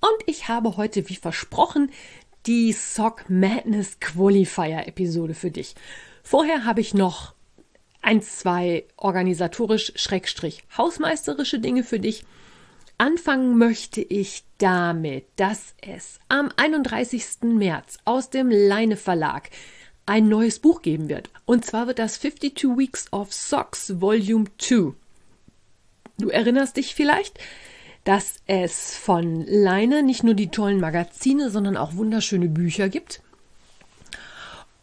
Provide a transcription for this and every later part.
und ich habe heute, wie versprochen, die Sock Madness Qualifier Episode für dich. Vorher habe ich noch ein, zwei organisatorisch schrägstrich hausmeisterische Dinge für dich. Anfangen möchte ich damit, dass es am 31. März aus dem Leine Verlag ein neues Buch geben wird. Und zwar wird das 52 Weeks of Socks Volume 2. Du erinnerst dich vielleicht, dass es von Leine nicht nur die tollen Magazine, sondern auch wunderschöne Bücher gibt.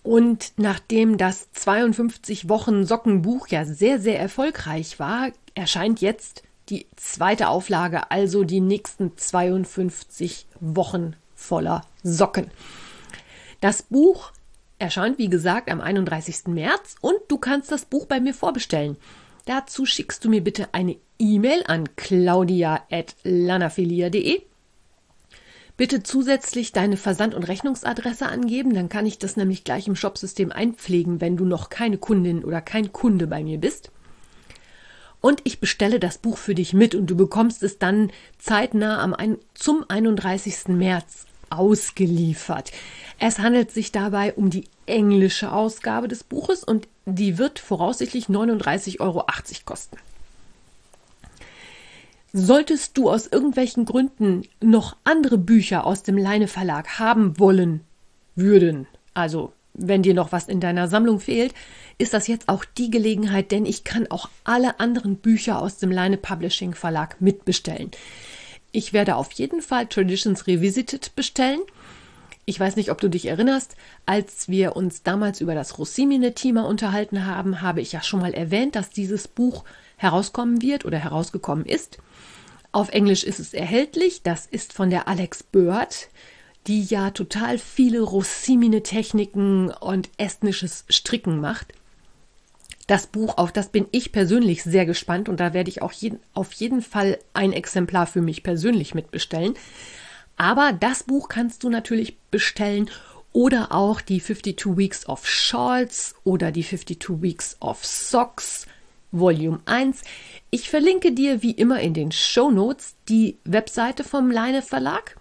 Und nachdem das 52 Wochen Sockenbuch ja sehr, sehr erfolgreich war, erscheint jetzt die zweite Auflage, also die nächsten 52 Wochen voller Socken. Das Buch erscheint, wie gesagt, am 31. März und du kannst das Buch bei mir vorbestellen. Dazu schickst du mir bitte eine E-Mail an claudia.lanafilia.de. Bitte zusätzlich deine Versand- und Rechnungsadresse angeben, dann kann ich das nämlich gleich im Shopsystem einpflegen, wenn du noch keine Kundin oder kein Kunde bei mir bist. Und ich bestelle das Buch für dich mit und du bekommst es dann zeitnah am zum 31. März ausgeliefert. Es handelt sich dabei um die englische Ausgabe des Buches und die wird voraussichtlich 39,80 Euro kosten. Solltest du aus irgendwelchen Gründen noch andere Bücher aus dem Leine Verlag haben wollen würden, also wenn dir noch was in deiner Sammlung fehlt, ist das jetzt auch die Gelegenheit, denn ich kann auch alle anderen Bücher aus dem Leine Publishing Verlag mitbestellen. Ich werde auf jeden Fall Traditions Revisited bestellen. Ich weiß nicht, ob du dich erinnerst, als wir uns damals über das Rossimine-Thema unterhalten haben, habe ich ja schon mal erwähnt, dass dieses Buch herauskommen wird oder herausgekommen ist. Auf Englisch ist es erhältlich. Das ist von der Alex Bird, die ja total viele Rossimine-Techniken und estnisches Stricken macht das Buch, auf das bin ich persönlich sehr gespannt und da werde ich auch jeden, auf jeden Fall ein Exemplar für mich persönlich mitbestellen. Aber das Buch kannst du natürlich bestellen oder auch die 52 Weeks of Shawls oder die 52 Weeks of Socks Volume 1. Ich verlinke dir wie immer in den Show Notes die Webseite vom Leine Verlag.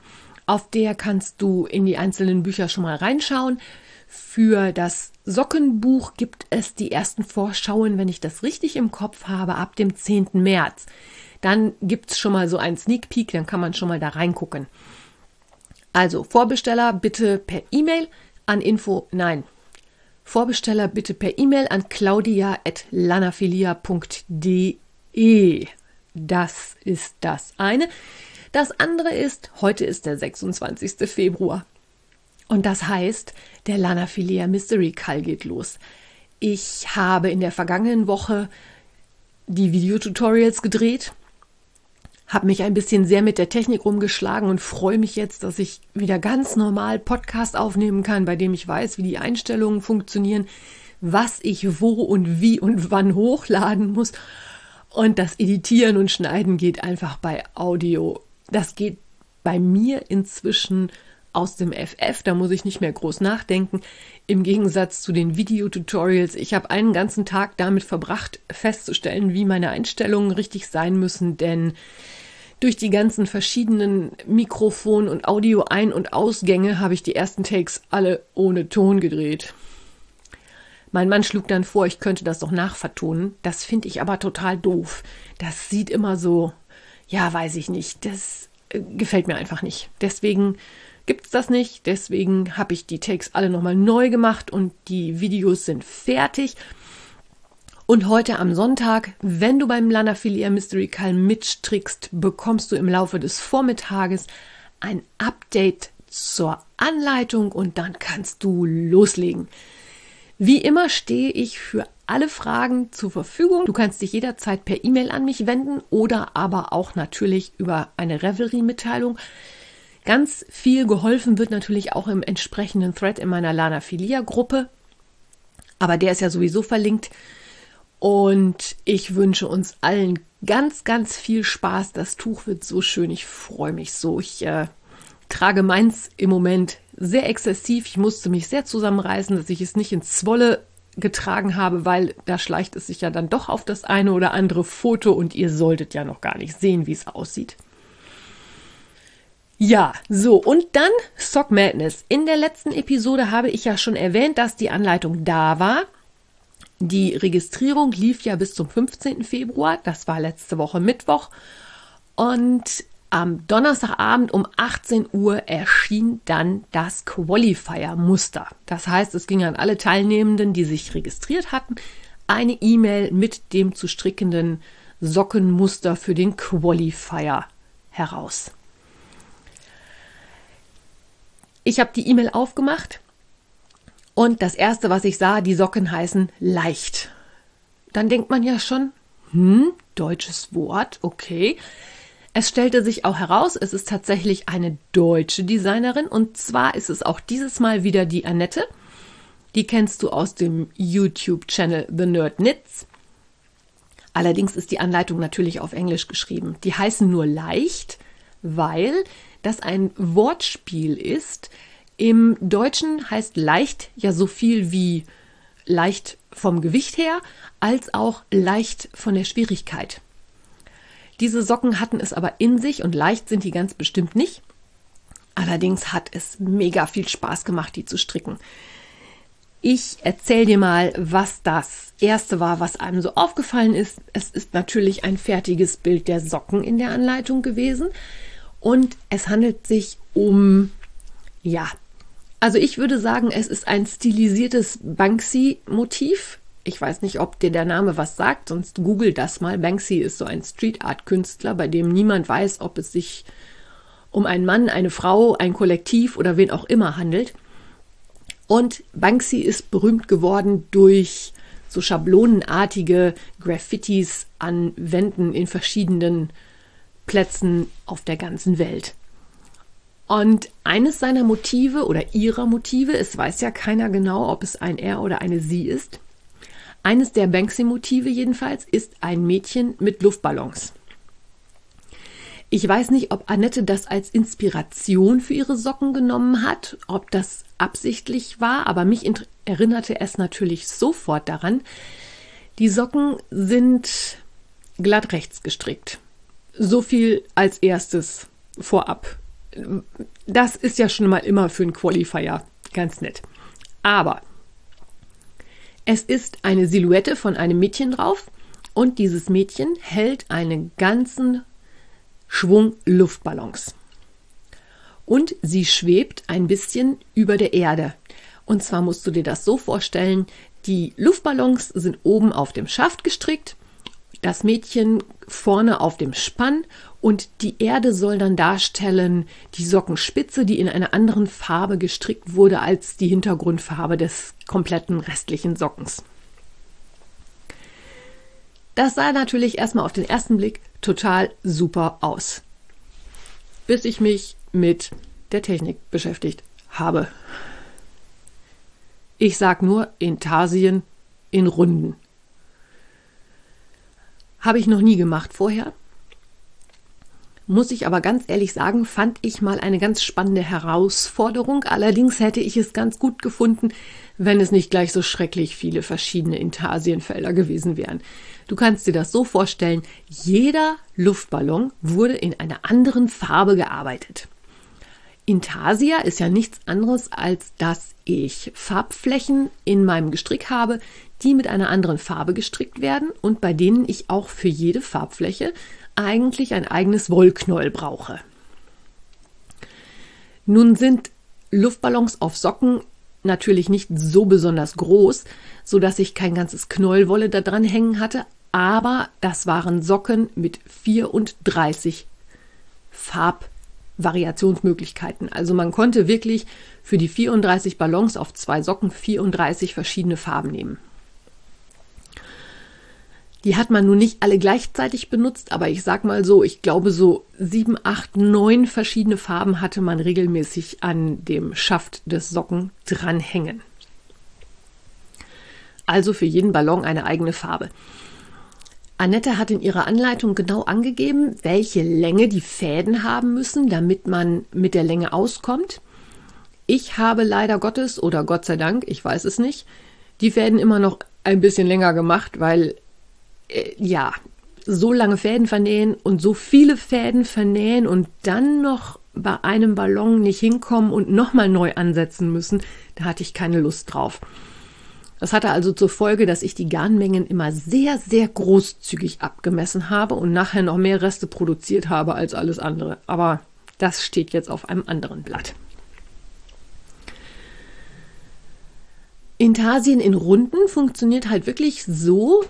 Auf der kannst du in die einzelnen Bücher schon mal reinschauen. Für das Sockenbuch gibt es die ersten Vorschauen, wenn ich das richtig im Kopf habe, ab dem 10. März. Dann gibt es schon mal so einen Sneak Peek, dann kann man schon mal da reingucken. Also Vorbesteller bitte per E-Mail an Info, nein, Vorbesteller bitte per E-Mail an claudia.lanafilia.de. Das ist das eine. Das andere ist, heute ist der 26. Februar. Und das heißt, der Lana Filea Mystery Call geht los. Ich habe in der vergangenen Woche die Videotutorials gedreht, habe mich ein bisschen sehr mit der Technik rumgeschlagen und freue mich jetzt, dass ich wieder ganz normal Podcast aufnehmen kann, bei dem ich weiß, wie die Einstellungen funktionieren, was ich wo und wie und wann hochladen muss. Und das Editieren und Schneiden geht einfach bei Audio. Das geht bei mir inzwischen aus dem FF, da muss ich nicht mehr groß nachdenken. Im Gegensatz zu den Videotutorials, ich habe einen ganzen Tag damit verbracht, festzustellen, wie meine Einstellungen richtig sein müssen, denn durch die ganzen verschiedenen Mikrofon- und Audio-Ein- und Ausgänge habe ich die ersten Takes alle ohne Ton gedreht. Mein Mann schlug dann vor, ich könnte das doch nachvertonen. Das finde ich aber total doof. Das sieht immer so, ja, weiß ich nicht. Das äh, gefällt mir einfach nicht. Deswegen gibt es das nicht. Deswegen habe ich die Takes alle nochmal neu gemacht und die Videos sind fertig. Und heute am Sonntag, wenn du beim Lanafilia Mystery Call mitstrickst, bekommst du im Laufe des Vormittages ein Update zur Anleitung und dann kannst du loslegen. Wie immer stehe ich für alle Fragen zur Verfügung. Du kannst dich jederzeit per E-Mail an mich wenden oder aber auch natürlich über eine Revelry-Mitteilung. Ganz viel geholfen wird natürlich auch im entsprechenden Thread in meiner Lana Filia Gruppe. Aber der ist ja sowieso verlinkt. Und ich wünsche uns allen ganz, ganz viel Spaß. Das Tuch wird so schön. Ich freue mich so. Ich äh, trage meins im Moment sehr exzessiv. Ich musste mich sehr zusammenreißen, dass ich es nicht ins Zwolle getragen habe, weil da schleicht es sich ja dann doch auf das eine oder andere Foto und ihr solltet ja noch gar nicht sehen, wie es aussieht. Ja, so, und dann Sock Madness. In der letzten Episode habe ich ja schon erwähnt, dass die Anleitung da war. Die Registrierung lief ja bis zum 15. Februar, das war letzte Woche Mittwoch. Und am Donnerstagabend um 18 Uhr erschien dann das Qualifier-Muster. Das heißt, es ging an alle Teilnehmenden, die sich registriert hatten, eine E-Mail mit dem zu strickenden Sockenmuster für den Qualifier heraus. Ich habe die E-Mail aufgemacht und das erste, was ich sah, die Socken heißen leicht. Dann denkt man ja schon, hm, deutsches Wort, okay. Es stellte sich auch heraus, es ist tatsächlich eine deutsche Designerin und zwar ist es auch dieses Mal wieder die Annette. Die kennst du aus dem YouTube-Channel The Nerd Knits. Allerdings ist die Anleitung natürlich auf Englisch geschrieben. Die heißen nur leicht, weil das ein Wortspiel ist. Im Deutschen heißt leicht ja so viel wie leicht vom Gewicht her, als auch leicht von der Schwierigkeit. Diese Socken hatten es aber in sich und leicht sind die ganz bestimmt nicht. Allerdings hat es mega viel Spaß gemacht, die zu stricken. Ich erzähle dir mal, was das erste war, was einem so aufgefallen ist. Es ist natürlich ein fertiges Bild der Socken in der Anleitung gewesen und es handelt sich um, ja, also ich würde sagen, es ist ein stilisiertes Banksy-Motiv ich weiß nicht, ob dir der Name was sagt, sonst google das mal. Banksy ist so ein Street Art Künstler, bei dem niemand weiß, ob es sich um einen Mann, eine Frau, ein Kollektiv oder wen auch immer handelt. Und Banksy ist berühmt geworden durch so schablonenartige Graffitis an Wänden in verschiedenen Plätzen auf der ganzen Welt. Und eines seiner Motive oder ihrer Motive, es weiß ja keiner genau, ob es ein er oder eine sie ist, eines der Banksy-Motive jedenfalls ist ein Mädchen mit Luftballons. Ich weiß nicht, ob Annette das als Inspiration für ihre Socken genommen hat, ob das absichtlich war, aber mich erinnerte es natürlich sofort daran. Die Socken sind glatt rechts gestrickt. So viel als erstes vorab. Das ist ja schon mal immer für einen Qualifier ganz nett. Aber es ist eine Silhouette von einem Mädchen drauf und dieses Mädchen hält einen ganzen Schwung Luftballons. Und sie schwebt ein bisschen über der Erde. Und zwar musst du dir das so vorstellen, die Luftballons sind oben auf dem Schaft gestrickt, das Mädchen vorne auf dem Spann und die Erde soll dann darstellen die Sockenspitze, die in einer anderen Farbe gestrickt wurde als die Hintergrundfarbe des kompletten restlichen Sockens. Das sah natürlich erstmal auf den ersten Blick total super aus. Bis ich mich mit der Technik beschäftigt habe. Ich sag nur Intarsien in Runden. Habe ich noch nie gemacht vorher muss ich aber ganz ehrlich sagen, fand ich mal eine ganz spannende Herausforderung. Allerdings hätte ich es ganz gut gefunden, wenn es nicht gleich so schrecklich viele verschiedene Intarsienfelder gewesen wären. Du kannst dir das so vorstellen, jeder Luftballon wurde in einer anderen Farbe gearbeitet. Intarsia ist ja nichts anderes, als dass ich Farbflächen in meinem Gestrick habe, die mit einer anderen Farbe gestrickt werden und bei denen ich auch für jede Farbfläche eigentlich ein eigenes Wollknäuel brauche. Nun sind Luftballons auf Socken natürlich nicht so besonders groß, so dass ich kein ganzes Knäuelwolle da dran hängen hatte, aber das waren Socken mit 34 Farbvariationsmöglichkeiten. Also man konnte wirklich für die 34 Ballons auf zwei Socken 34 verschiedene Farben nehmen. Die hat man nun nicht alle gleichzeitig benutzt, aber ich sag mal so, ich glaube so sieben, acht, neun verschiedene Farben hatte man regelmäßig an dem Schaft des Socken dranhängen. Also für jeden Ballon eine eigene Farbe. Annette hat in ihrer Anleitung genau angegeben, welche Länge die Fäden haben müssen, damit man mit der Länge auskommt. Ich habe leider Gottes oder Gott sei Dank, ich weiß es nicht, die Fäden immer noch ein bisschen länger gemacht, weil äh, ja, so lange Fäden vernähen und so viele Fäden vernähen und dann noch bei einem Ballon nicht hinkommen und nochmal neu ansetzen müssen, da hatte ich keine Lust drauf. Das hatte also zur Folge, dass ich die Garnmengen immer sehr, sehr großzügig abgemessen habe und nachher noch mehr Reste produziert habe als alles andere. Aber das steht jetzt auf einem anderen Blatt. Intarsien in Runden funktioniert halt wirklich so,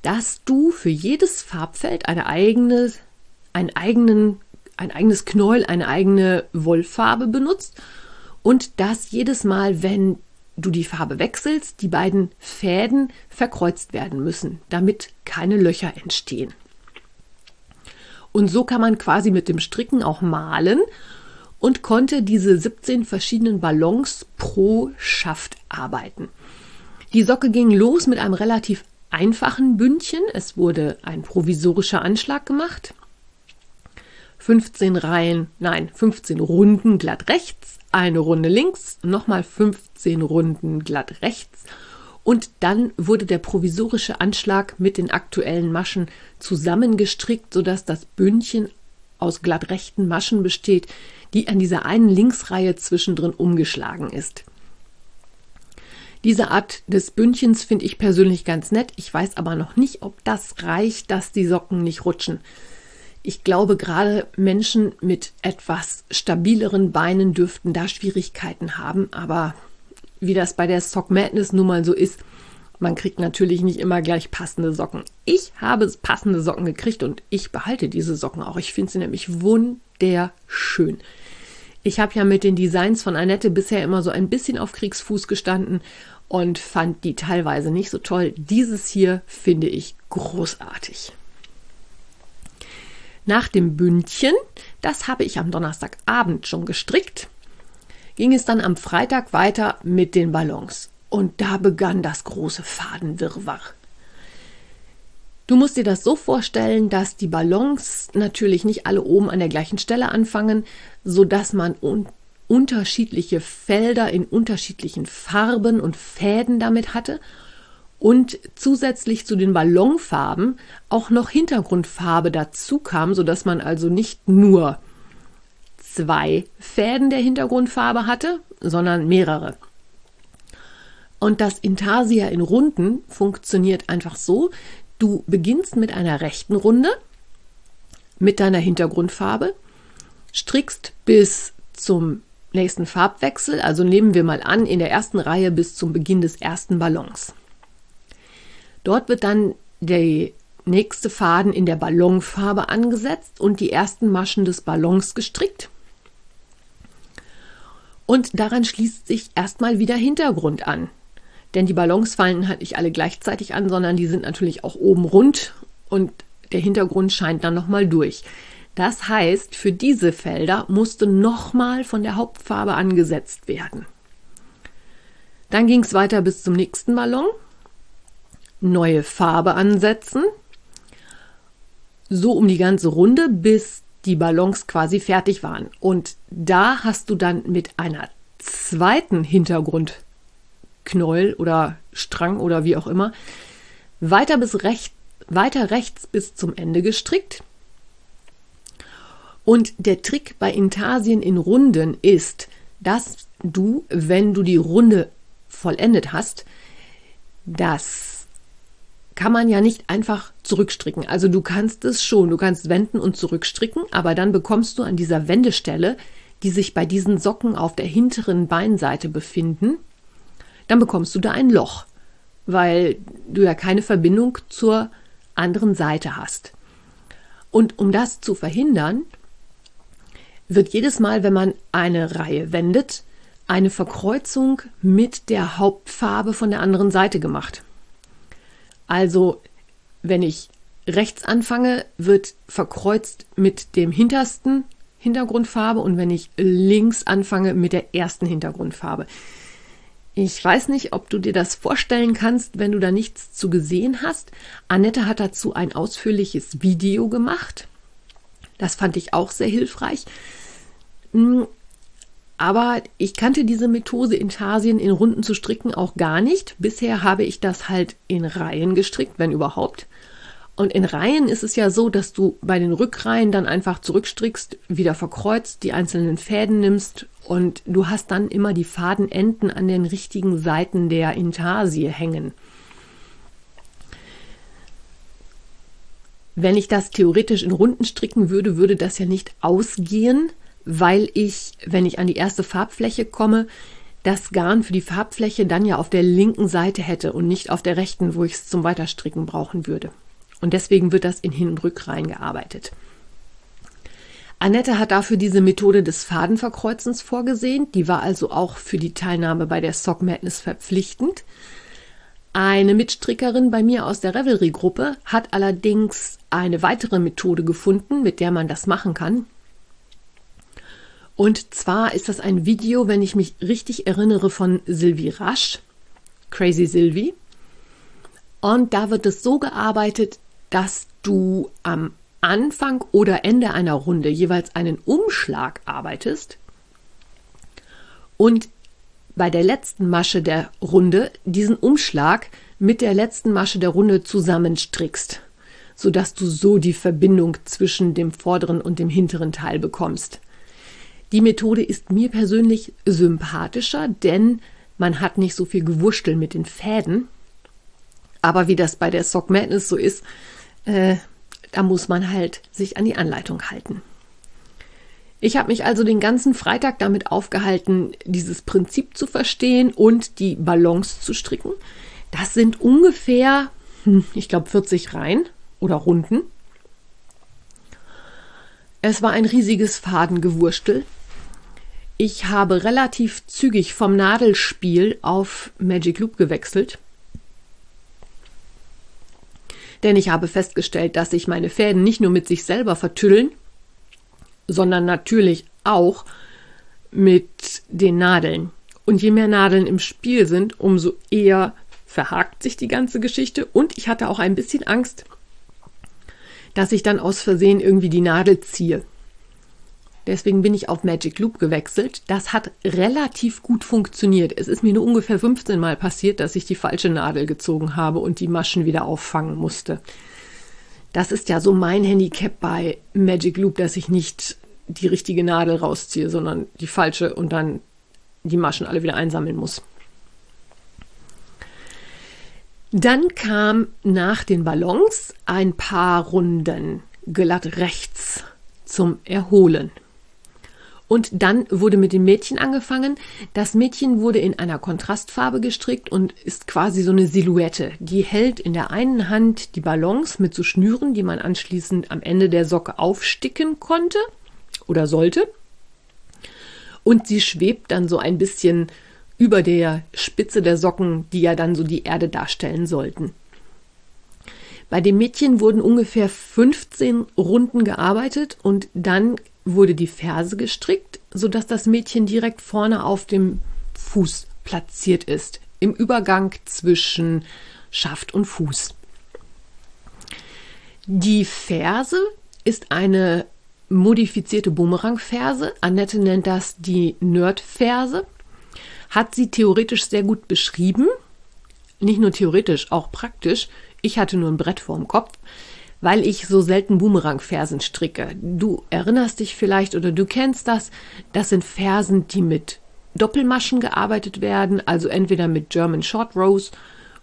dass du für jedes Farbfeld eine eigene, einen eigenen, ein eigenes Knäuel, eine eigene Wollfarbe benutzt und dass jedes Mal, wenn du die Farbe wechselst, die beiden Fäden verkreuzt werden müssen, damit keine Löcher entstehen. Und so kann man quasi mit dem Stricken auch malen und konnte diese 17 verschiedenen Ballons pro Schaft arbeiten. Die Socke ging los mit einem relativ einfachen Bündchen. Es wurde ein provisorischer Anschlag gemacht. 15 Reihen, nein, 15 Runden glatt rechts, eine Runde links, nochmal 15 Runden glatt rechts und dann wurde der provisorische Anschlag mit den aktuellen Maschen zusammengestrickt, sodass das Bündchen aus glatt rechten Maschen besteht, die an dieser einen Linksreihe zwischendrin umgeschlagen ist. Diese Art des Bündchens finde ich persönlich ganz nett. Ich weiß aber noch nicht, ob das reicht, dass die Socken nicht rutschen. Ich glaube, gerade Menschen mit etwas stabileren Beinen dürften da Schwierigkeiten haben, aber wie das bei der Sock Madness nun mal so ist, man kriegt natürlich nicht immer gleich passende Socken. Ich habe passende Socken gekriegt und ich behalte diese Socken auch. Ich finde sie nämlich wunderschön. Ich habe ja mit den Designs von Annette bisher immer so ein bisschen auf Kriegsfuß gestanden und fand die teilweise nicht so toll. Dieses hier finde ich großartig. Nach dem Bündchen, das habe ich am Donnerstagabend schon gestrickt, ging es dann am Freitag weiter mit den Ballons. Und da begann das große Fadenwirrwarr. Du musst dir das so vorstellen, dass die Ballons natürlich nicht alle oben an der gleichen Stelle anfangen, so dass man un unterschiedliche Felder in unterschiedlichen Farben und Fäden damit hatte und zusätzlich zu den Ballonfarben auch noch Hintergrundfarbe dazu kam, so dass man also nicht nur zwei Fäden der Hintergrundfarbe hatte, sondern mehrere. Und das Intarsia in Runden funktioniert einfach so, Du beginnst mit einer rechten Runde mit deiner Hintergrundfarbe, strickst bis zum nächsten Farbwechsel, also nehmen wir mal an, in der ersten Reihe bis zum Beginn des ersten Ballons. Dort wird dann der nächste Faden in der Ballonfarbe angesetzt und die ersten Maschen des Ballons gestrickt. Und daran schließt sich erstmal wieder Hintergrund an. Denn die Ballons fallen halt nicht alle gleichzeitig an, sondern die sind natürlich auch oben rund und der Hintergrund scheint dann nochmal durch. Das heißt, für diese Felder musste nochmal von der Hauptfarbe angesetzt werden. Dann ging es weiter bis zum nächsten Ballon. Neue Farbe ansetzen. So um die ganze Runde, bis die Ballons quasi fertig waren. Und da hast du dann mit einer zweiten Hintergrund Knäuel oder Strang oder wie auch immer, weiter bis recht, weiter rechts bis zum Ende gestrickt. Und der Trick bei Intarsien in Runden ist, dass du, wenn du die Runde vollendet hast, das kann man ja nicht einfach zurückstricken. Also du kannst es schon, du kannst wenden und zurückstricken, aber dann bekommst du an dieser Wendestelle, die sich bei diesen Socken auf der hinteren Beinseite befinden, dann bekommst du da ein Loch, weil du ja keine Verbindung zur anderen Seite hast. Und um das zu verhindern, wird jedes Mal, wenn man eine Reihe wendet, eine Verkreuzung mit der Hauptfarbe von der anderen Seite gemacht. Also wenn ich rechts anfange, wird verkreuzt mit dem hintersten Hintergrundfarbe und wenn ich links anfange mit der ersten Hintergrundfarbe. Ich weiß nicht, ob du dir das vorstellen kannst, wenn du da nichts zu gesehen hast. Annette hat dazu ein ausführliches Video gemacht. Das fand ich auch sehr hilfreich. Aber ich kannte diese Methode Intarsien in Runden zu stricken auch gar nicht. Bisher habe ich das halt in Reihen gestrickt, wenn überhaupt. Und in Reihen ist es ja so, dass du bei den Rückreihen dann einfach zurückstrickst, wieder verkreuzt, die einzelnen Fäden nimmst und du hast dann immer die Fadenenden an den richtigen Seiten der Intarsie hängen. Wenn ich das theoretisch in Runden stricken würde, würde das ja nicht ausgehen, weil ich, wenn ich an die erste Farbfläche komme, das Garn für die Farbfläche dann ja auf der linken Seite hätte und nicht auf der rechten, wo ich es zum Weiterstricken brauchen würde. Und deswegen wird das in Hin- und Rückreihen gearbeitet. Annette hat dafür diese Methode des Fadenverkreuzens vorgesehen. Die war also auch für die Teilnahme bei der Sock Madness verpflichtend. Eine Mitstrickerin bei mir aus der Revelry-Gruppe hat allerdings eine weitere Methode gefunden, mit der man das machen kann. Und zwar ist das ein Video, wenn ich mich richtig erinnere, von Sylvie Rasch, Crazy Sylvie. Und da wird es so gearbeitet, dass du am Anfang oder Ende einer Runde jeweils einen Umschlag arbeitest und bei der letzten Masche der Runde diesen Umschlag mit der letzten Masche der Runde zusammenstrickst, sodass du so die Verbindung zwischen dem vorderen und dem hinteren Teil bekommst. Die Methode ist mir persönlich sympathischer, denn man hat nicht so viel Gewurschtel mit den Fäden. Aber wie das bei der Sock Madness so ist, äh, da muss man halt sich an die Anleitung halten. Ich habe mich also den ganzen Freitag damit aufgehalten, dieses Prinzip zu verstehen und die Balance zu stricken. Das sind ungefähr, hm, ich glaube, 40 Reihen oder Runden. Es war ein riesiges Fadengewurstel. Ich habe relativ zügig vom Nadelspiel auf Magic Loop gewechselt. Denn ich habe festgestellt, dass sich meine Fäden nicht nur mit sich selber vertüddeln, sondern natürlich auch mit den Nadeln. Und je mehr Nadeln im Spiel sind, umso eher verhakt sich die ganze Geschichte. Und ich hatte auch ein bisschen Angst, dass ich dann aus Versehen irgendwie die Nadel ziehe. Deswegen bin ich auf Magic Loop gewechselt. Das hat relativ gut funktioniert. Es ist mir nur ungefähr 15 Mal passiert, dass ich die falsche Nadel gezogen habe und die Maschen wieder auffangen musste. Das ist ja so mein Handicap bei Magic Loop, dass ich nicht die richtige Nadel rausziehe, sondern die falsche und dann die Maschen alle wieder einsammeln muss. Dann kam nach den Ballons ein paar Runden glatt rechts zum Erholen. Und dann wurde mit dem Mädchen angefangen. Das Mädchen wurde in einer Kontrastfarbe gestrickt und ist quasi so eine Silhouette. Die hält in der einen Hand die Ballons mit so Schnüren, die man anschließend am Ende der Socke aufsticken konnte oder sollte. Und sie schwebt dann so ein bisschen über der Spitze der Socken, die ja dann so die Erde darstellen sollten. Bei dem Mädchen wurden ungefähr 15 Runden gearbeitet und dann wurde die Ferse gestrickt, sodass das Mädchen direkt vorne auf dem Fuß platziert ist, im Übergang zwischen Schaft und Fuß. Die Ferse ist eine modifizierte Bumerangferse. Annette nennt das die Nerdferse. Hat sie theoretisch sehr gut beschrieben. Nicht nur theoretisch, auch praktisch. Ich hatte nur ein Brett vorm Kopf weil ich so selten Boomerang-Fersen stricke. Du erinnerst dich vielleicht oder du kennst das. Das sind Fersen, die mit Doppelmaschen gearbeitet werden, also entweder mit German Short Rows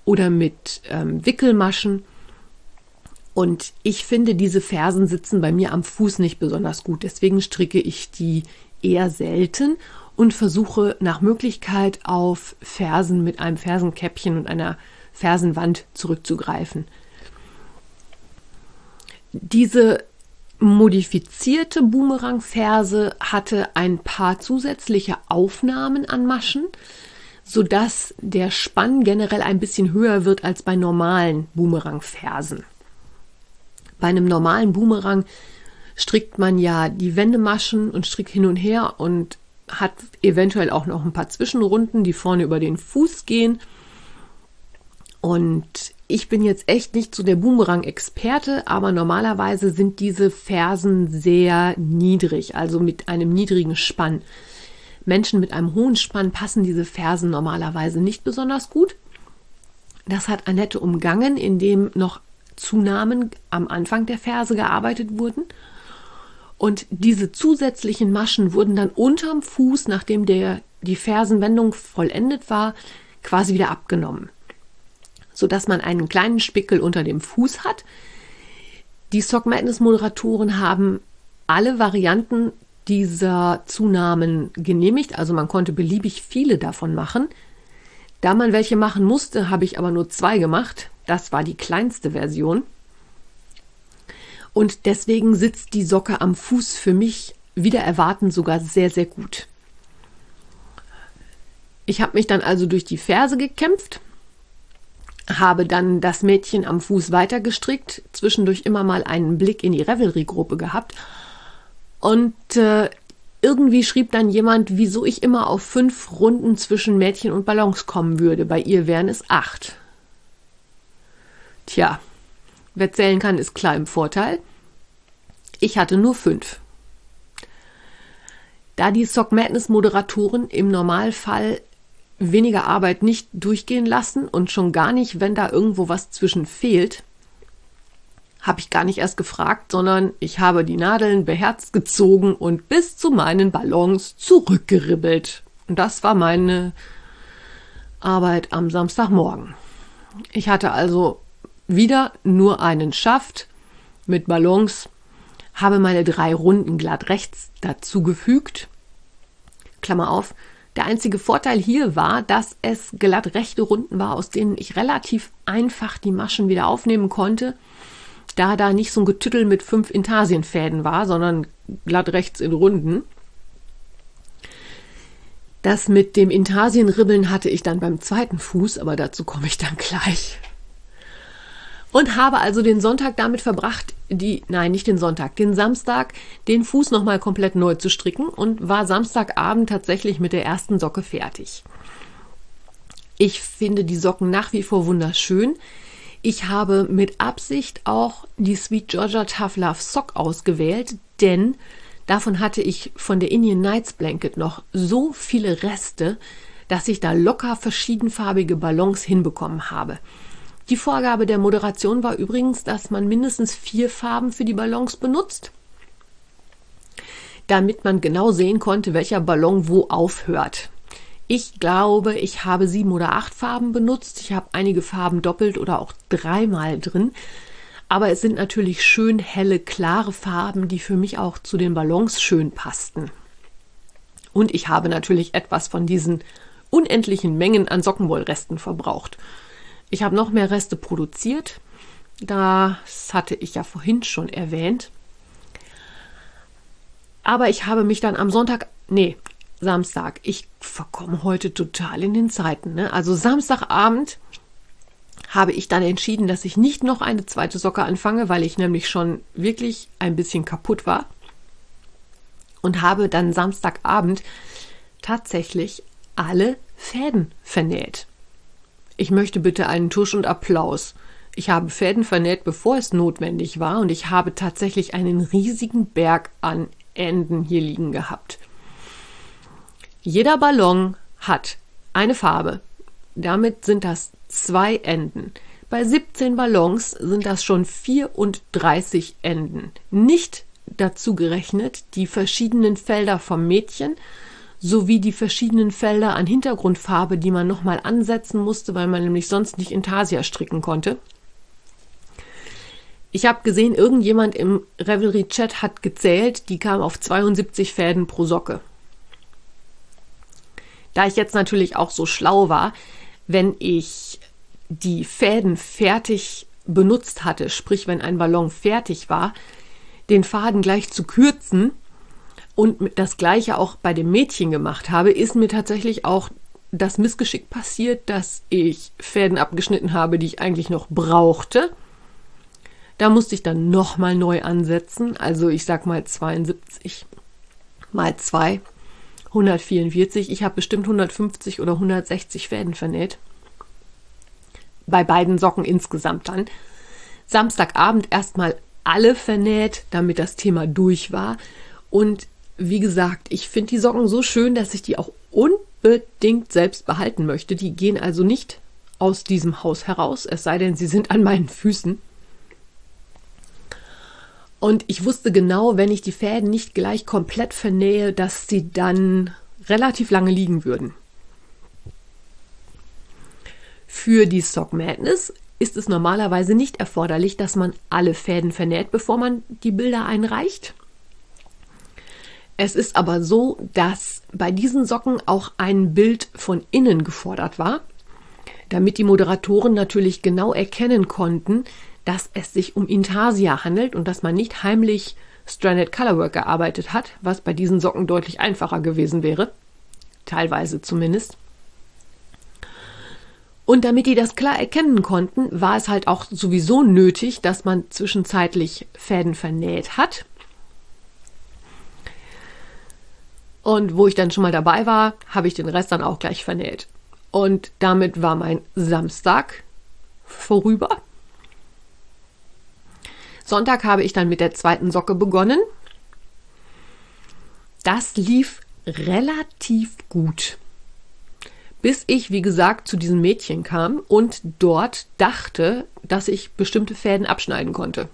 oder mit ähm, Wickelmaschen. Und ich finde, diese Fersen sitzen bei mir am Fuß nicht besonders gut. Deswegen stricke ich die eher selten und versuche nach Möglichkeit auf Fersen mit einem Fersenkäppchen und einer Fersenwand zurückzugreifen. Diese modifizierte Boomerang-Ferse hatte ein paar zusätzliche Aufnahmen an Maschen, sodass der Spann generell ein bisschen höher wird als bei normalen Boomerang-Fersen. Bei einem normalen Boomerang strickt man ja die Wendemaschen und strickt hin und her und hat eventuell auch noch ein paar Zwischenrunden, die vorne über den Fuß gehen. Und ich bin jetzt echt nicht so der Boomerang-Experte, aber normalerweise sind diese Fersen sehr niedrig, also mit einem niedrigen Spann. Menschen mit einem hohen Spann passen diese Fersen normalerweise nicht besonders gut. Das hat Annette umgangen, indem noch Zunahmen am Anfang der Ferse gearbeitet wurden. Und diese zusätzlichen Maschen wurden dann unterm Fuß, nachdem der, die Fersenwendung vollendet war, quasi wieder abgenommen. Sodass man einen kleinen Spickel unter dem Fuß hat. Die Sock Madness Moderatoren haben alle Varianten dieser Zunahmen genehmigt, also man konnte beliebig viele davon machen. Da man welche machen musste, habe ich aber nur zwei gemacht. Das war die kleinste Version. Und deswegen sitzt die Socke am Fuß für mich wieder erwarten sogar sehr, sehr gut. Ich habe mich dann also durch die Ferse gekämpft, habe dann das Mädchen am Fuß weitergestrickt, zwischendurch immer mal einen Blick in die Revelry-Gruppe gehabt. Und äh, irgendwie schrieb dann jemand, wieso ich immer auf fünf Runden zwischen Mädchen und Ballons kommen würde. Bei ihr wären es acht. Tja, wer zählen kann, ist klar im Vorteil. Ich hatte nur fünf. Da die Sock Madness Moderatoren im Normalfall weniger Arbeit nicht durchgehen lassen und schon gar nicht, wenn da irgendwo was zwischen fehlt, habe ich gar nicht erst gefragt, sondern ich habe die Nadeln beherzt gezogen und bis zu meinen Ballons zurückgeribbelt. Und das war meine Arbeit am Samstagmorgen. Ich hatte also wieder nur einen Schaft mit Ballons, habe meine drei Runden glatt rechts dazugefügt. Klammer auf. Der einzige Vorteil hier war, dass es glatt rechte Runden war, aus denen ich relativ einfach die Maschen wieder aufnehmen konnte da da nicht so ein Getüttel mit fünf Intarsienfäden war, sondern glatt rechts in Runden. Das mit dem Intarsienribbeln hatte ich dann beim zweiten Fuß, aber dazu komme ich dann gleich. Und habe also den Sonntag damit verbracht, die, nein, nicht den Sonntag, den Samstag, den Fuß nochmal komplett neu zu stricken und war Samstagabend tatsächlich mit der ersten Socke fertig. Ich finde die Socken nach wie vor wunderschön. Ich habe mit Absicht auch die Sweet Georgia Tough Love Sock ausgewählt, denn davon hatte ich von der Indian Nights Blanket noch so viele Reste, dass ich da locker verschiedenfarbige Ballons hinbekommen habe. Die Vorgabe der Moderation war übrigens, dass man mindestens vier Farben für die Ballons benutzt, damit man genau sehen konnte, welcher Ballon wo aufhört. Ich glaube, ich habe sieben oder acht Farben benutzt. Ich habe einige Farben doppelt oder auch dreimal drin. Aber es sind natürlich schön helle, klare Farben, die für mich auch zu den Ballons schön passten. Und ich habe natürlich etwas von diesen unendlichen Mengen an Sockenwollresten verbraucht. Ich habe noch mehr Reste produziert. Das hatte ich ja vorhin schon erwähnt. Aber ich habe mich dann am Sonntag, nee, Samstag. Ich verkomme heute total in den Zeiten. Ne? Also Samstagabend habe ich dann entschieden, dass ich nicht noch eine zweite Socke anfange, weil ich nämlich schon wirklich ein bisschen kaputt war. Und habe dann Samstagabend tatsächlich alle Fäden vernäht. Ich möchte bitte einen Tusch und Applaus. Ich habe Fäden vernäht, bevor es notwendig war, und ich habe tatsächlich einen riesigen Berg an Enden hier liegen gehabt. Jeder Ballon hat eine Farbe. Damit sind das zwei Enden. Bei 17 Ballons sind das schon 34 Enden. Nicht dazu gerechnet die verschiedenen Felder vom Mädchen sowie die verschiedenen Felder an Hintergrundfarbe, die man nochmal ansetzen musste, weil man nämlich sonst nicht Intarsia stricken konnte. Ich habe gesehen, irgendjemand im Revelry-Chat hat gezählt, die kam auf 72 Fäden pro Socke. Da ich jetzt natürlich auch so schlau war, wenn ich die Fäden fertig benutzt hatte, sprich wenn ein Ballon fertig war, den Faden gleich zu kürzen und das gleiche auch bei dem Mädchen gemacht habe, ist mir tatsächlich auch das Missgeschick passiert, dass ich Fäden abgeschnitten habe, die ich eigentlich noch brauchte. Da musste ich dann nochmal neu ansetzen. Also ich sag mal 72 mal 2, 144. Ich habe bestimmt 150 oder 160 Fäden vernäht. Bei beiden Socken insgesamt dann. Samstagabend erstmal alle vernäht, damit das Thema durch war. Und wie gesagt, ich finde die Socken so schön, dass ich die auch unbedingt selbst behalten möchte. Die gehen also nicht aus diesem Haus heraus, es sei denn, sie sind an meinen Füßen. Und ich wusste genau, wenn ich die Fäden nicht gleich komplett vernähe, dass sie dann relativ lange liegen würden. Für die Sock Madness ist es normalerweise nicht erforderlich, dass man alle Fäden vernäht, bevor man die Bilder einreicht. Es ist aber so, dass bei diesen Socken auch ein Bild von innen gefordert war, damit die Moderatoren natürlich genau erkennen konnten, dass es sich um Intarsia handelt und dass man nicht heimlich Stranded Colorwork gearbeitet hat, was bei diesen Socken deutlich einfacher gewesen wäre, teilweise zumindest. Und damit die das klar erkennen konnten, war es halt auch sowieso nötig, dass man zwischenzeitlich Fäden vernäht hat Und wo ich dann schon mal dabei war, habe ich den Rest dann auch gleich vernäht. Und damit war mein Samstag vorüber. Sonntag habe ich dann mit der zweiten Socke begonnen. Das lief relativ gut. Bis ich, wie gesagt, zu diesem Mädchen kam und dort dachte, dass ich bestimmte Fäden abschneiden konnte.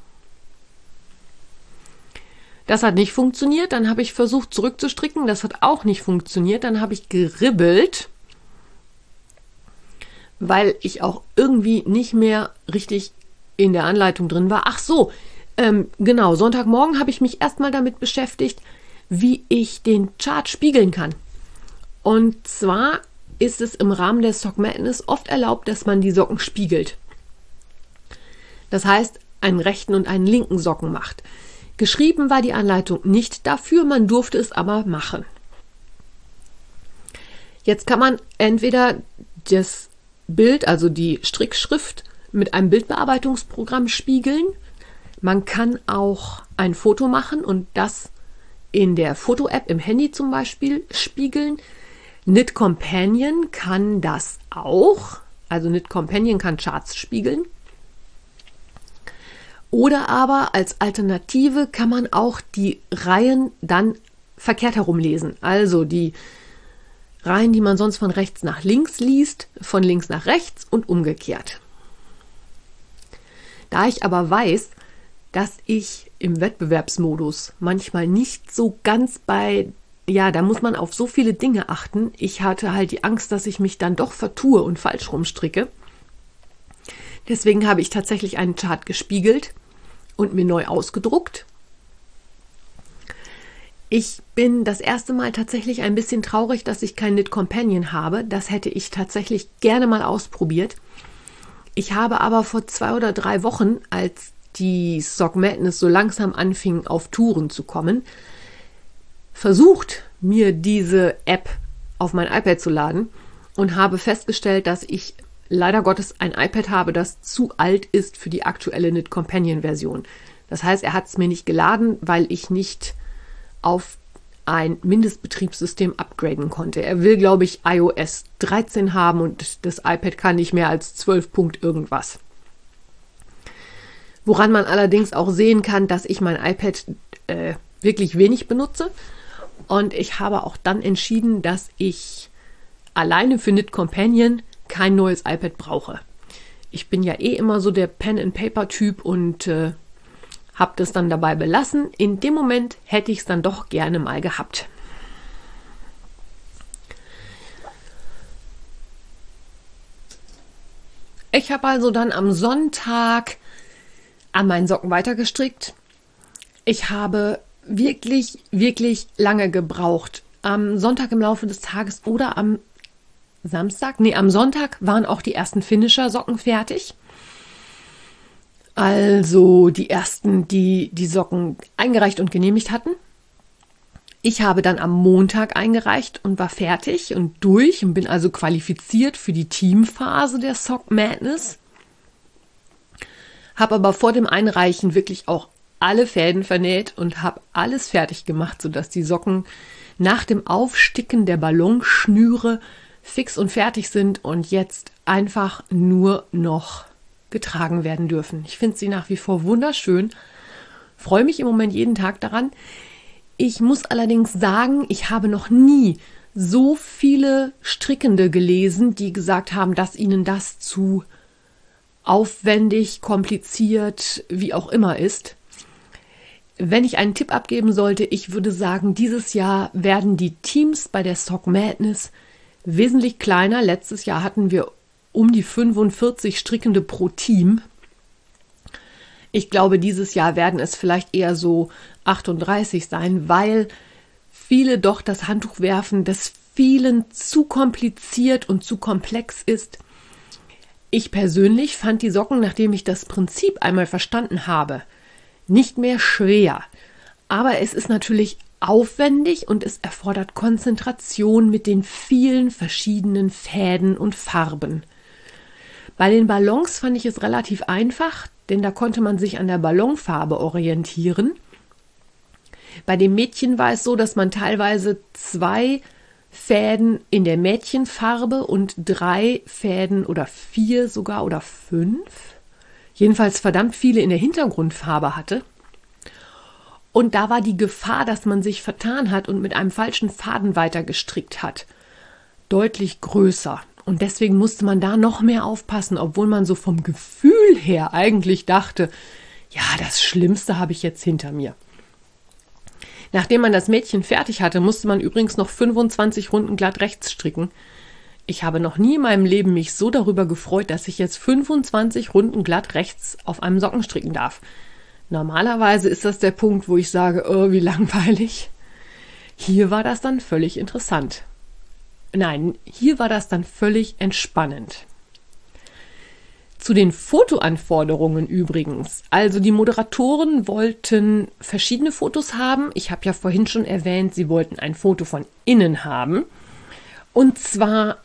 Das hat nicht funktioniert. Dann habe ich versucht zurückzustricken. Das hat auch nicht funktioniert. Dann habe ich geribbelt, weil ich auch irgendwie nicht mehr richtig in der Anleitung drin war. Ach so, ähm, genau. Sonntagmorgen habe ich mich erstmal damit beschäftigt, wie ich den Chart spiegeln kann. Und zwar ist es im Rahmen der Sock Madness oft erlaubt, dass man die Socken spiegelt. Das heißt, einen rechten und einen linken Socken macht. Geschrieben war die Anleitung nicht dafür, man durfte es aber machen. Jetzt kann man entweder das Bild, also die Strickschrift, mit einem Bildbearbeitungsprogramm spiegeln. Man kann auch ein Foto machen und das in der Foto-App im Handy zum Beispiel spiegeln. Knit Companion kann das auch. Also Knit Companion kann Charts spiegeln. Oder aber als Alternative kann man auch die Reihen dann verkehrt herum lesen. Also die Reihen, die man sonst von rechts nach links liest, von links nach rechts und umgekehrt. Da ich aber weiß, dass ich im Wettbewerbsmodus manchmal nicht so ganz bei, ja, da muss man auf so viele Dinge achten. Ich hatte halt die Angst, dass ich mich dann doch vertue und falsch rumstricke. Deswegen habe ich tatsächlich einen Chart gespiegelt und mir neu ausgedruckt. Ich bin das erste Mal tatsächlich ein bisschen traurig, dass ich kein Knit Companion habe. Das hätte ich tatsächlich gerne mal ausprobiert. Ich habe aber vor zwei oder drei Wochen, als die Sock Madness so langsam anfing, auf Touren zu kommen, versucht, mir diese App auf mein iPad zu laden und habe festgestellt, dass ich leider Gottes ein iPad habe, das zu alt ist für die aktuelle Knit Companion Version. Das heißt, er hat es mir nicht geladen, weil ich nicht auf ein Mindestbetriebssystem upgraden konnte. Er will, glaube ich, iOS 13 haben und das iPad kann nicht mehr als 12 Punkt irgendwas. Woran man allerdings auch sehen kann, dass ich mein iPad äh, wirklich wenig benutze. Und ich habe auch dann entschieden, dass ich alleine für Knit Companion kein neues iPad brauche. Ich bin ja eh immer so der Pen-and-Paper-Typ und äh, habe das dann dabei belassen. In dem Moment hätte ich es dann doch gerne mal gehabt. Ich habe also dann am Sonntag an meinen Socken weitergestrickt. Ich habe wirklich, wirklich lange gebraucht. Am Sonntag im Laufe des Tages oder am Samstag, nee, am Sonntag waren auch die ersten Finisher-Socken fertig. Also die ersten, die die Socken eingereicht und genehmigt hatten. Ich habe dann am Montag eingereicht und war fertig und durch und bin also qualifiziert für die Teamphase der Sock Madness. habe aber vor dem Einreichen wirklich auch alle Fäden vernäht und habe alles fertig gemacht, sodass die Socken nach dem Aufsticken der Ballonschnüre fix und fertig sind und jetzt einfach nur noch getragen werden dürfen. Ich finde sie nach wie vor wunderschön, freue mich im Moment jeden Tag daran. Ich muss allerdings sagen, ich habe noch nie so viele Strickende gelesen, die gesagt haben, dass ihnen das zu aufwendig, kompliziert, wie auch immer ist. Wenn ich einen Tipp abgeben sollte, ich würde sagen, dieses Jahr werden die Teams bei der Stock Madness wesentlich kleiner. Letztes Jahr hatten wir um die 45 Strickende pro Team. Ich glaube, dieses Jahr werden es vielleicht eher so 38 sein, weil viele doch das Handtuch werfen, das vielen zu kompliziert und zu komplex ist. Ich persönlich fand die Socken, nachdem ich das Prinzip einmal verstanden habe, nicht mehr schwer. Aber es ist natürlich aufwendig und es erfordert Konzentration mit den vielen verschiedenen Fäden und Farben. Bei den Ballons fand ich es relativ einfach, denn da konnte man sich an der Ballonfarbe orientieren. Bei dem Mädchen war es so, dass man teilweise zwei Fäden in der Mädchenfarbe und drei Fäden oder vier sogar oder fünf, jedenfalls verdammt viele in der Hintergrundfarbe hatte. Und da war die Gefahr, dass man sich vertan hat und mit einem falschen Faden weitergestrickt hat, deutlich größer. Und deswegen musste man da noch mehr aufpassen, obwohl man so vom Gefühl her eigentlich dachte, ja, das Schlimmste habe ich jetzt hinter mir. Nachdem man das Mädchen fertig hatte, musste man übrigens noch 25 Runden glatt rechts stricken. Ich habe noch nie in meinem Leben mich so darüber gefreut, dass ich jetzt 25 Runden glatt rechts auf einem Socken stricken darf. Normalerweise ist das der Punkt, wo ich sage, oh, wie langweilig. Hier war das dann völlig interessant. Nein, hier war das dann völlig entspannend. Zu den Fotoanforderungen übrigens. Also die Moderatoren wollten verschiedene Fotos haben. Ich habe ja vorhin schon erwähnt, sie wollten ein Foto von innen haben. Und zwar,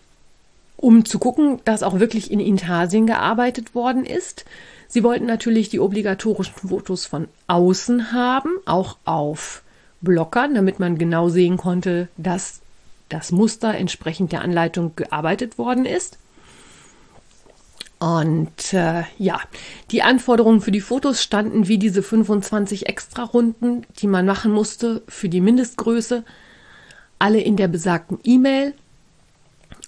um zu gucken, dass auch wirklich in Intarsien gearbeitet worden ist. Sie wollten natürlich die obligatorischen Fotos von außen haben, auch auf Blockern, damit man genau sehen konnte, dass das Muster entsprechend der Anleitung gearbeitet worden ist. Und äh, ja, die Anforderungen für die Fotos standen wie diese 25 Extra-Runden, die man machen musste für die Mindestgröße, alle in der besagten E-Mail.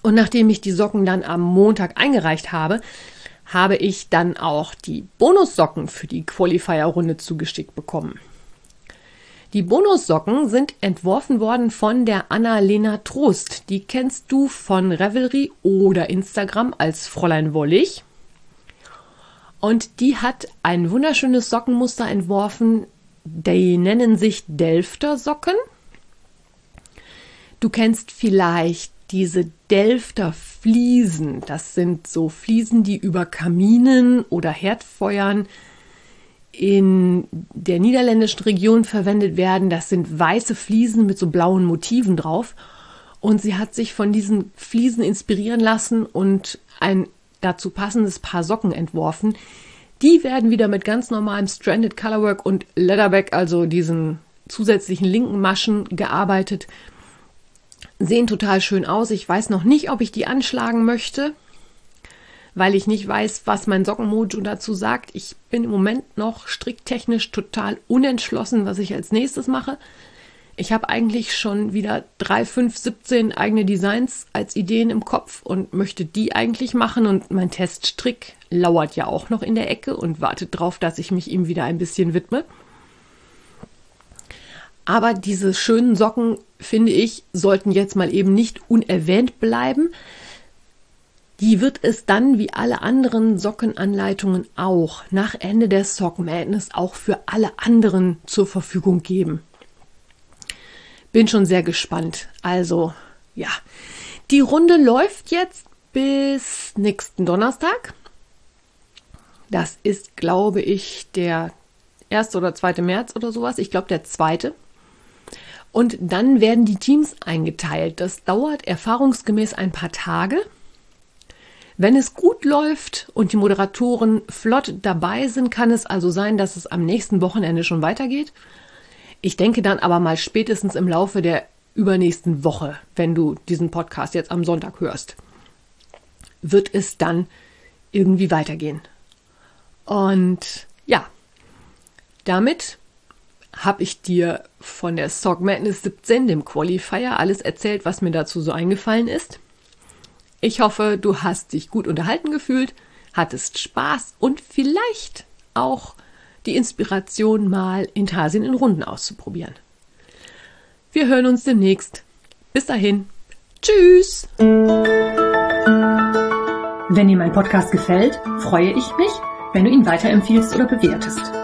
Und nachdem ich die Socken dann am Montag eingereicht habe, habe ich dann auch die Bonussocken für die Qualifier-Runde zugeschickt bekommen. Die Bonussocken sind entworfen worden von der Anna-Lena Trost. Die kennst du von Revelry oder Instagram als Fräulein Wollig. Und die hat ein wunderschönes Sockenmuster entworfen. Die nennen sich Delfter Socken. Du kennst vielleicht diese Delfter Fliesen. Das sind so Fliesen, die über Kaminen oder Herdfeuern in der niederländischen Region verwendet werden. Das sind weiße Fliesen mit so blauen Motiven drauf. Und sie hat sich von diesen Fliesen inspirieren lassen und ein dazu passendes Paar Socken entworfen. Die werden wieder mit ganz normalem Stranded Colorwork und Leatherback, also diesen zusätzlichen linken Maschen, gearbeitet. Sehen total schön aus. Ich weiß noch nicht, ob ich die anschlagen möchte weil ich nicht weiß, was mein Sockenmojo dazu sagt. Ich bin im Moment noch stricktechnisch total unentschlossen, was ich als nächstes mache. Ich habe eigentlich schon wieder drei, fünf, 17 eigene Designs als Ideen im Kopf und möchte die eigentlich machen. Und mein Teststrick lauert ja auch noch in der Ecke und wartet darauf, dass ich mich ihm wieder ein bisschen widme. Aber diese schönen Socken, finde ich, sollten jetzt mal eben nicht unerwähnt bleiben. Die wird es dann wie alle anderen Sockenanleitungen auch nach Ende der Sock Madness auch für alle anderen zur Verfügung geben. Bin schon sehr gespannt. Also, ja. Die Runde läuft jetzt bis nächsten Donnerstag. Das ist, glaube ich, der 1. oder 2. März oder sowas. Ich glaube, der 2. Und dann werden die Teams eingeteilt. Das dauert erfahrungsgemäß ein paar Tage. Wenn es gut läuft und die Moderatoren flott dabei sind, kann es also sein, dass es am nächsten Wochenende schon weitergeht. Ich denke dann aber mal spätestens im Laufe der übernächsten Woche, wenn du diesen Podcast jetzt am Sonntag hörst, wird es dann irgendwie weitergehen. Und ja, damit habe ich dir von der Sock Madness 17, dem Qualifier, alles erzählt, was mir dazu so eingefallen ist. Ich hoffe, du hast dich gut unterhalten gefühlt, hattest Spaß und vielleicht auch die Inspiration, mal Intarsien in Runden auszuprobieren. Wir hören uns demnächst. Bis dahin. Tschüss! Wenn dir mein Podcast gefällt, freue ich mich, wenn du ihn weiterempfiehlst oder bewertest.